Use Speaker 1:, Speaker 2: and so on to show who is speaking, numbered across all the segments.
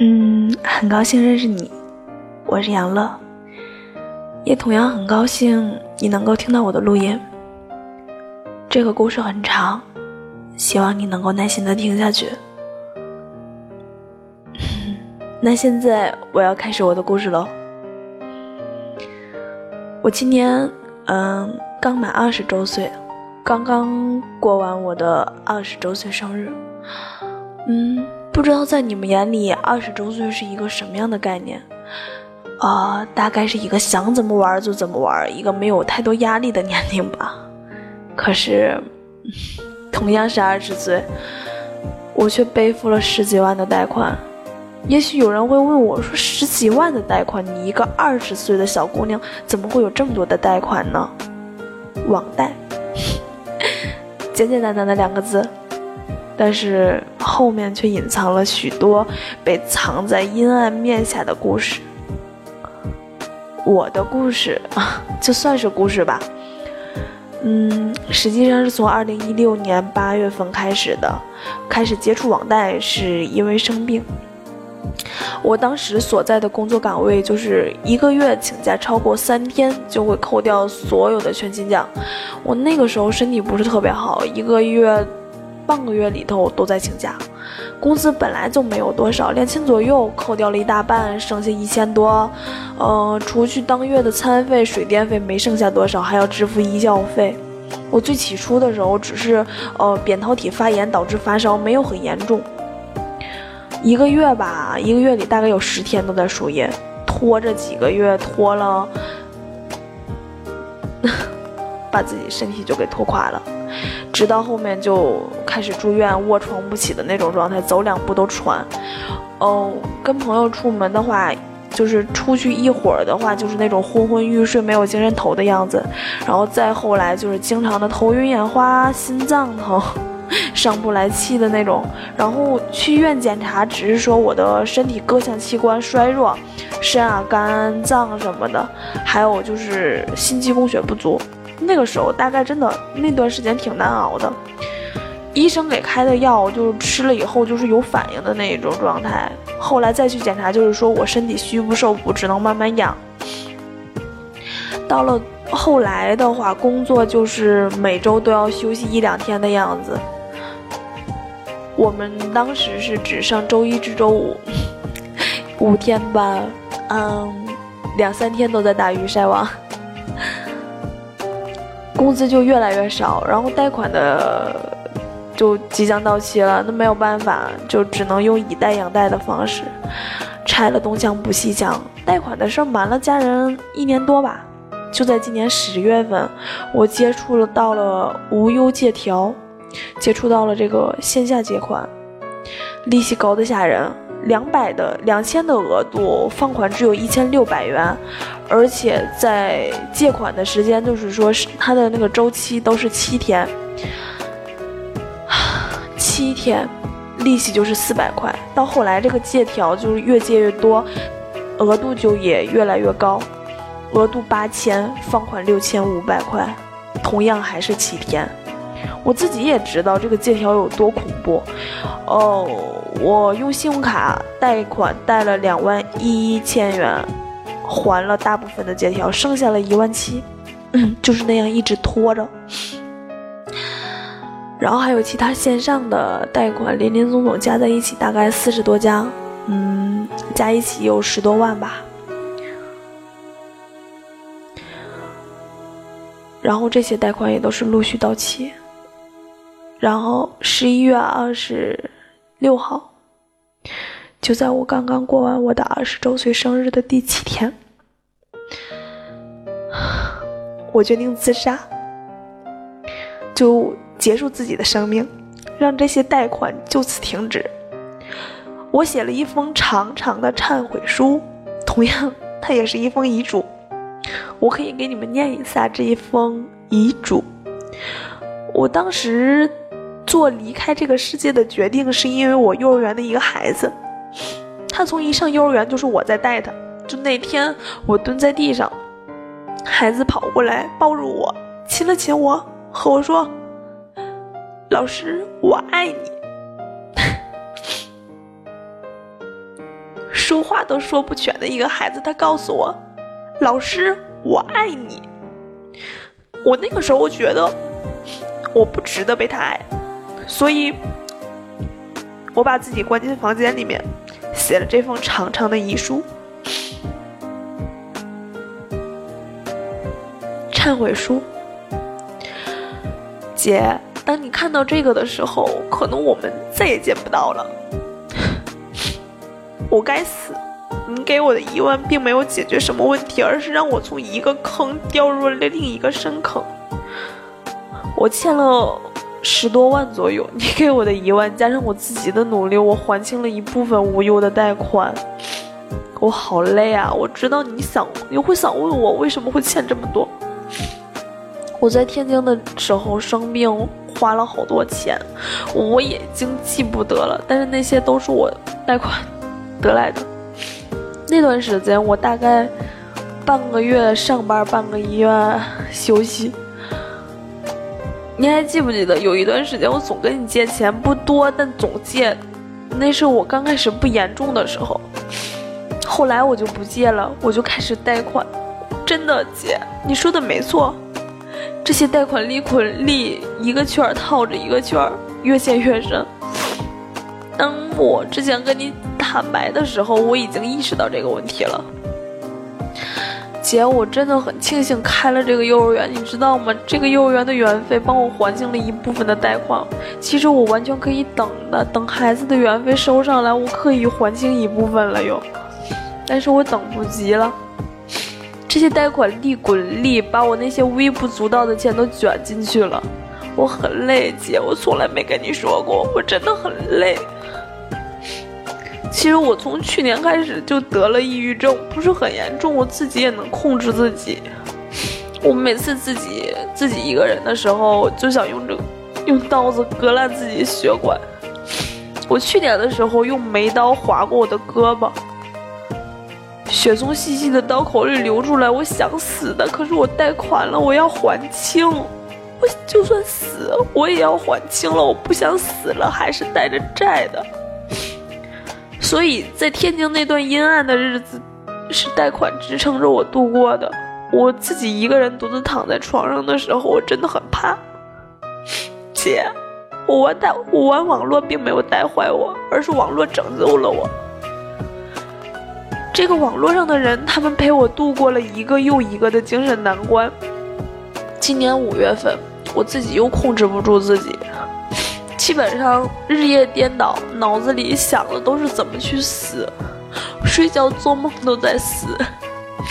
Speaker 1: 嗯，很高兴认识你，我是杨乐，也同样很高兴你能够听到我的录音。这个故事很长，希望你能够耐心的听下去。那现在我要开始我的故事喽。我今年嗯刚满二十周岁，刚刚过完我的二十周岁生日。嗯，不知道在你们眼里二十周岁是一个什么样的概念？啊，大概是一个想怎么玩就怎么玩，一个没有太多压力的年龄吧。可是，同样是二十岁，我却背负了十几万的贷款。也许有人会问我说：“十几万的贷款，你一个二十岁的小姑娘，怎么会有这么多的贷款呢？”网贷，简简单单的两个字，但是后面却隐藏了许多被藏在阴暗面下的故事。我的故事啊，就算是故事吧。嗯，实际上是从二零一六年八月份开始的，开始接触网贷是因为生病。我当时所在的工作岗位就是一个月请假超过三天就会扣掉所有的全勤奖。我那个时候身体不是特别好，一个月、半个月里头都在请假。工资本来就没有多少，两千左右，扣掉了一大半，剩下一千多。嗯，除去当月的餐费、水电费，没剩下多少，还要支付医药费。我最起初的时候只是呃扁桃体发炎导致发烧，没有很严重。一个月吧，一个月里大概有十天都在输液，拖着几个月，拖了，把自己身体就给拖垮了，直到后面就开始住院，卧床不起的那种状态，走两步都喘。哦，跟朋友出门的话，就是出去一会儿的话，就是那种昏昏欲睡、没有精神头的样子，然后再后来就是经常的头晕眼花、心脏疼。上不来气的那种，然后去医院检查，只是说我的身体各项器官衰弱，肾啊、肝脏什么的，还有就是心肌供血不足。那个时候大概真的那段时间挺难熬的，医生给开的药就是吃了以后就是有反应的那一种状态。后来再去检查，就是说我身体虚不受补，只能慢慢养。到了后来的话，工作就是每周都要休息一两天的样子。我们当时是只上周一至周五，五天吧，嗯，两三天都在打鱼晒网，工资就越来越少，然后贷款的就即将到期了，那没有办法，就只能用以贷养贷的方式，拆了东墙补西墙，贷款的事瞒了家人一年多吧，就在今年十月份，我接触了到了无忧借条。接触到了这个线下借款，利息高的吓人，两百的两千的额度，放款只有一千六百元，而且在借款的时间就是说是它的那个周期都是七天，七天，利息就是四百块。到后来这个借条就是越借越多，额度就也越来越高，额度八千，放款六千五百块，同样还是七天。我自己也知道这个借条有多恐怖，哦，我用信用卡贷款贷了两万一千元，还了大部分的借条，剩下了一万七，就是那样一直拖着。然后还有其他线上的贷款，林林总总加在一起大概四十多家，嗯，加一起有十多万吧。然后这些贷款也都是陆续到期。然后十一月二十六号，就在我刚刚过完我的二十周岁生日的第七天，我决定自杀，就结束自己的生命，让这些贷款就此停止。我写了一封长长的忏悔书，同样，它也是一封遗嘱。我可以给你们念一下这一封遗嘱。我当时。做离开这个世界的决定，是因为我幼儿园的一个孩子，他从一上幼儿园就是我在带他。就那天我蹲在地上，孩子跑过来抱住我，亲了亲我，和我说：“老师，我爱你。”说话都说不全的一个孩子，他告诉我：“老师，我爱你。”我那个时候我觉得我不值得被他爱，所以我把自己关进房间里面，写了这封长长的遗书。忏悔书，姐，当你看到这个的时候，可能我们再也见不到了。我该死，你给我的疑问并没有解决什么问题，而是让我从一个坑掉入了另一个深坑。我欠了十多万左右，你给我的一万加上我自己的努力，我还清了一部分无忧的贷款。我好累啊！我知道你想，你会想问我为什么会欠这么多。我在天津的时候生病，花了好多钱，我已经记不得了。但是那些都是我贷款得来的。那段时间，我大概半个月上班，半个月休息。你还记不记得有一段时间，我总跟你借钱，不多，但总借。那是我刚开始不严重的时候，后来我就不借了，我就开始贷款。真的，姐，你说的没错。这些贷款利滚利一个圈套着一个圈，越陷越深。当我之前跟你坦白的时候，我已经意识到这个问题了。姐，我真的很庆幸开了这个幼儿园，你知道吗？这个幼儿园的园费帮我还清了一部分的贷款。其实我完全可以等的，等孩子的园费收上来，我可以还清一部分了又。但是我等不及了。这些贷款利滚利，把我那些微不足道的钱都卷进去了。我很累，姐，我从来没跟你说过，我真的很累。其实我从去年开始就得了抑郁症，不是很严重，我自己也能控制自己。我每次自己自己一个人的时候，就想用这用刀子割烂自己血管。我去年的时候用眉刀划过我的胳膊。血从细细的刀口里流出来，我想死的，可是我贷款了，我要还清。我就算死，我也要还清了。我不想死了，还是带着债的。所以在天津那段阴暗的日子，是贷款支撑着我度过的。我自己一个人独自躺在床上的时候，我真的很怕。姐，我玩带我玩网络并没有带坏我，而是网络拯救了我。这个网络上的人，他们陪我度过了一个又一个的精神难关。今年五月份，我自己又控制不住自己，基本上日夜颠倒，脑子里想的都是怎么去死，睡觉做梦都在死。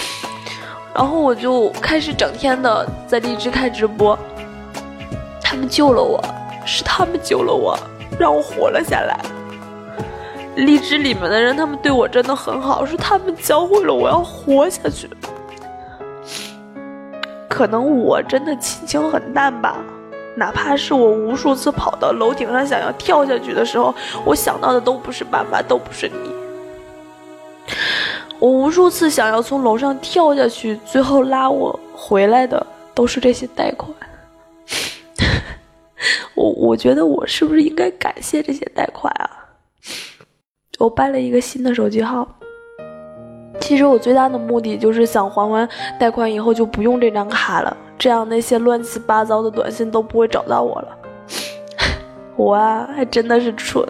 Speaker 1: 然后我就开始整天的在荔枝开直播，他们救了我，是他们救了我，让我活了下来。荔枝里面的人，他们对我真的很好，是他们教会了我要活下去。可能我真的亲情很淡吧，哪怕是我无数次跑到楼顶上想要跳下去的时候，我想到的都不是爸爸，都不是你。我无数次想要从楼上跳下去，最后拉我回来的都是这些贷款。我我觉得我是不是应该感谢这些贷款啊？我办了一个新的手机号，其实我最大的目的就是想还完贷款以后就不用这张卡了，这样那些乱七八糟的短信都不会找到我了。我啊，还真的是蠢，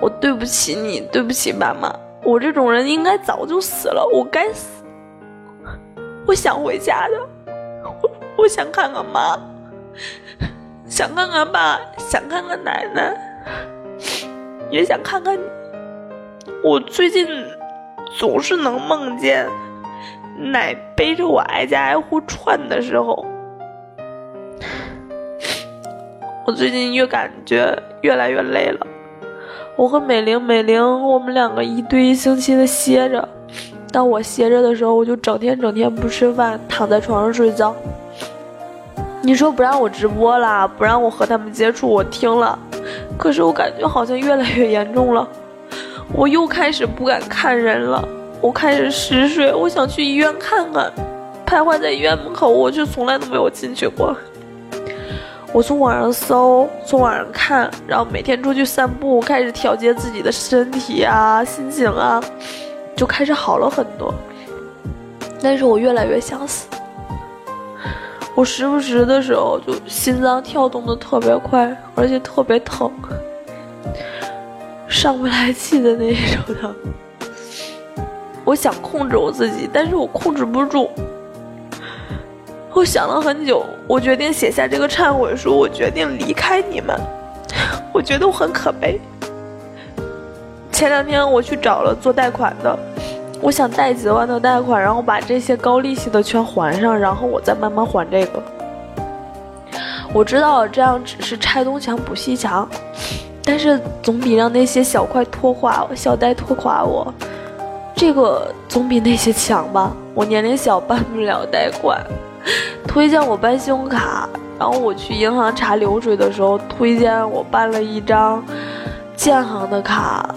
Speaker 1: 我对不起你，对不起妈妈，我这种人应该早就死了，我该死。我想回家的，我 我想看看妈，想看看爸，想看看奶奶，也想看看你。我最近总是能梦见奶背着我挨家挨户串的时候，我最近越感觉越来越累了。我和美玲，美玲，我们两个一对一星期的歇着。当我歇着的时候，我就整天整天不吃饭，躺在床上睡觉。你说不让我直播啦，不让我和他们接触，我听了，可是我感觉好像越来越严重了。我又开始不敢看人了，我开始嗜睡，我想去医院看看，徘徊在医院门口，我却从来都没有进去过。我从网上搜，从网上看，然后每天出去散步，开始调节自己的身体啊、心情啊，就开始好了很多。但是我越来越想死，我时不时的时候就心脏跳动的特别快，而且特别疼，上不来气的那种的。我想控制我自己，但是我控制不住。我想了很久，我决定写下这个忏悔书。我决定离开你们，我觉得我很可悲。前两天我去找了做贷款的，我想贷几万的贷款，然后把这些高利息的全还上，然后我再慢慢还这个。我知道这样只是拆东墙补西墙，但是总比让那些小块拖垮我、小贷拖垮我，这个总比那些强吧。我年龄小，办不了贷款。推荐我办信用卡，然后我去银行查流水的时候，推荐我办了一张建行的卡，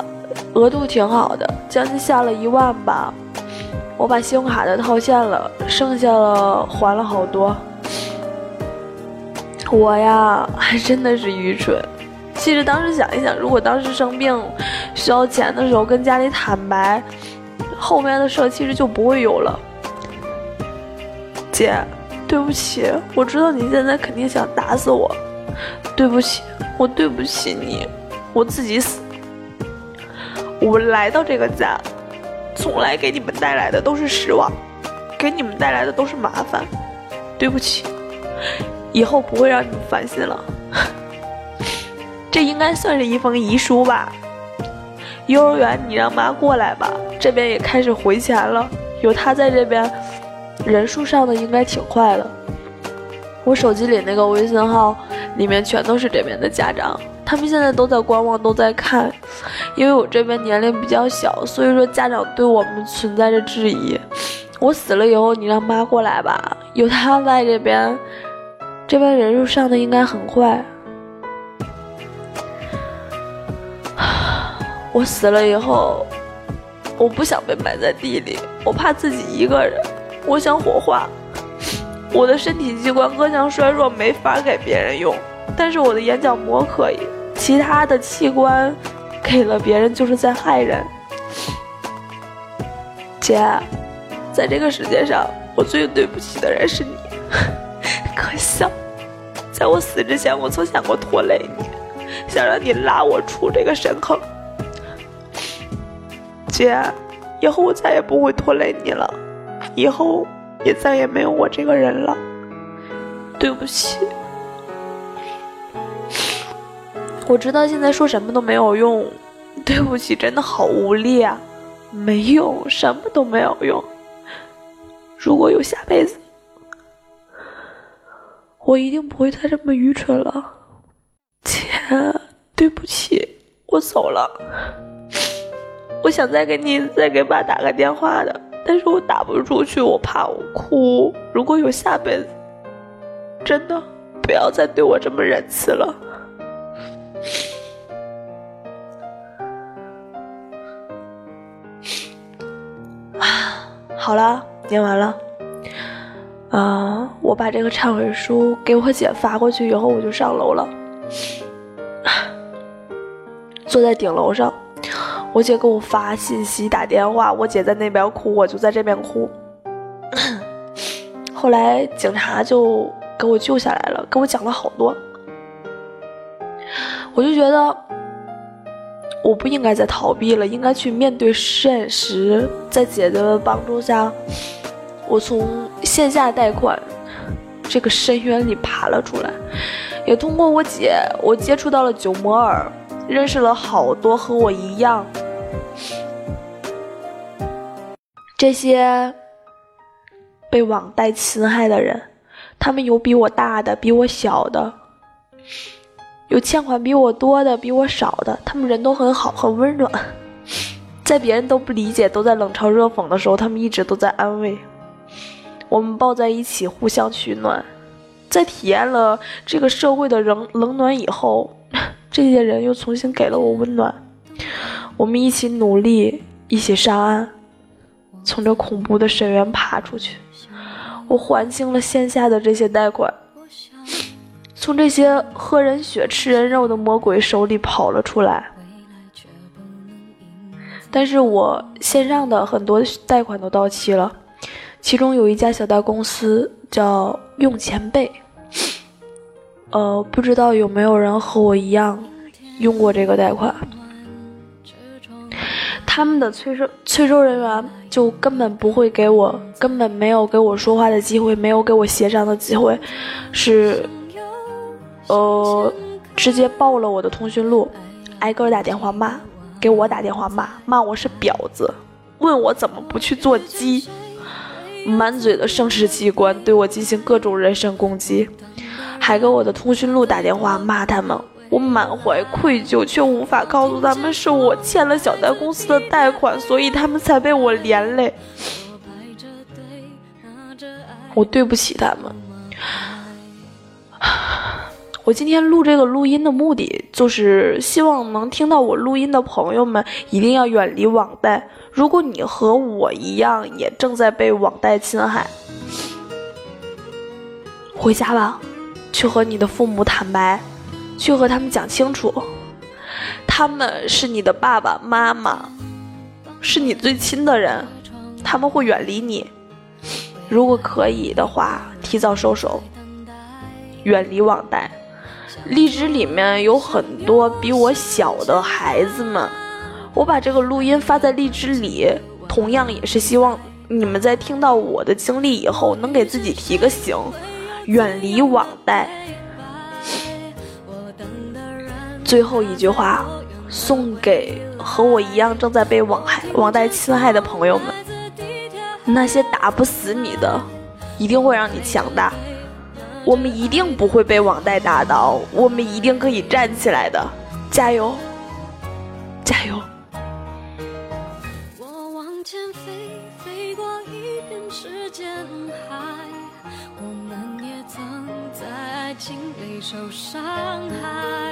Speaker 1: 额度挺好的，将近下了一万吧。我把信用卡的套现了，剩下了还了好多。我呀，还真的是愚蠢。其实当时想一想，如果当时生病需要钱的时候跟家里坦白，后面的事其实就不会有了。姐。对不起，我知道你现在肯定想打死我。对不起，我对不起你，我自己死。我来到这个家，从来给你们带来的都是失望，给你们带来的都是麻烦。对不起，以后不会让你们烦心了。应该算是一封遗书吧。幼儿园你让妈过来吧，这边也开始回钱了，有她在这边。人数上的应该挺快的，我手机里那个微信号里面全都是这边的家长，他们现在都在观望，都在看，因为我这边年龄比较小，所以说家长对我们存在着质疑。我死了以后，你让妈过来吧，有她在这边，这边人数上的应该很快。我死了以后，我不想被埋在地里，我怕自己一个人。我想火化，我的身体器官各项衰弱，没法给别人用，但是我的眼角膜可以，其他的器官给了别人就是在害人。姐，在这个世界上，我最对不起的人是你，可笑，在我死之前，我曾想过拖累你，想让你拉我出这个深坑。姐，以后我再也不会拖累你了。以后也再也没有我这个人了，对不起。我知道现在说什么都没有用，对不起，真的好无力啊！没用，什么都没有用。如果有下辈子，我一定不会再这么愚蠢了。姐，对不起，我走了。我想再给你再给爸打个电话的。但是我打不出去，我怕我哭。如果有下辈子，真的不要再对我这么仁慈了。啊，好了，念完了。啊，我把这个忏悔书给我姐发过去以后，我就上楼了，坐在顶楼上。我姐给我发信息、打电话，我姐在那边哭，我就在这边哭。后来警察就给我救下来了，给我讲了好多。我就觉得我不应该再逃避了，应该去面对现实。在姐姐的帮助下，我从线下贷款这个深渊里爬了出来，也通过我姐，我接触到了九摩尔，认识了好多和我一样。这些被网贷侵害的人，他们有比我大的，比我小的，有欠款比我多的，比我少的。他们人都很好，很温暖，在别人都不理解、都在冷嘲热讽的时候，他们一直都在安慰我们，抱在一起，互相取暖。在体验了这个社会的冷冷暖以后，这些人又重新给了我温暖。我们一起努力，一起上岸。从这恐怖的深渊爬出去，我还清了线下的这些贷款，从这些喝人血、吃人肉的魔鬼手里跑了出来。但是我线上的很多贷款都到期了，其中有一家小贷公司叫用钱贝，呃，不知道有没有人和我一样用过这个贷款。他们的催收催收人员就根本不会给我，根本没有给我说话的机会，没有给我协商的机会，是，呃，直接爆了我的通讯录，挨个打电话骂，给我打电话骂，骂我是婊子，问我怎么不去做鸡，满嘴的生殖器官，对我进行各种人身攻击，还给我的通讯录打电话骂他们。我满怀愧疚，却无法告诉他们是我欠了小贷公司的贷款，所以他们才被我连累。我对不起他们。我今天录这个录音的目的，就是希望能听到我录音的朋友们一定要远离网贷。如果你和我一样，也正在被网贷侵害，回家吧，去和你的父母坦白。去和他们讲清楚，他们是你的爸爸妈妈，是你最亲的人，他们会远离你。如果可以的话，提早收手，远离网贷。荔枝里面有很多比我小的孩子们，我把这个录音发在荔枝里，同样也是希望你们在听到我的经历以后，能给自己提个醒，远离网贷。最后一句话，送给和我一样正在被网害、网贷侵害的朋友们：那些打不死你的，一定会让你强大。我们一定不会被网贷打倒，我们一定可以站起来的。加油，加油！我往前飞，飞过一片时间海。我们也曾在爱情里受伤害。